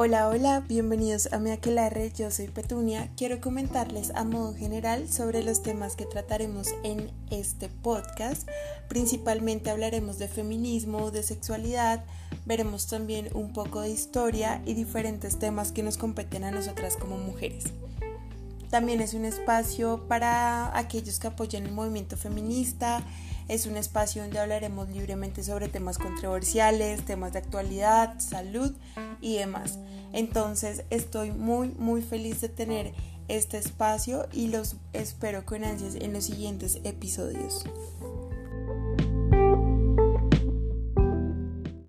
Hola, hola, bienvenidos a Mi Aquelarre, yo soy Petunia. Quiero comentarles a modo general sobre los temas que trataremos en este podcast. Principalmente hablaremos de feminismo, de sexualidad, veremos también un poco de historia y diferentes temas que nos competen a nosotras como mujeres. También es un espacio para aquellos que apoyan el movimiento feminista, es un espacio donde hablaremos libremente sobre temas controversiales, temas de actualidad, salud y demás. Entonces estoy muy muy feliz de tener este espacio y los espero con ansias en los siguientes episodios.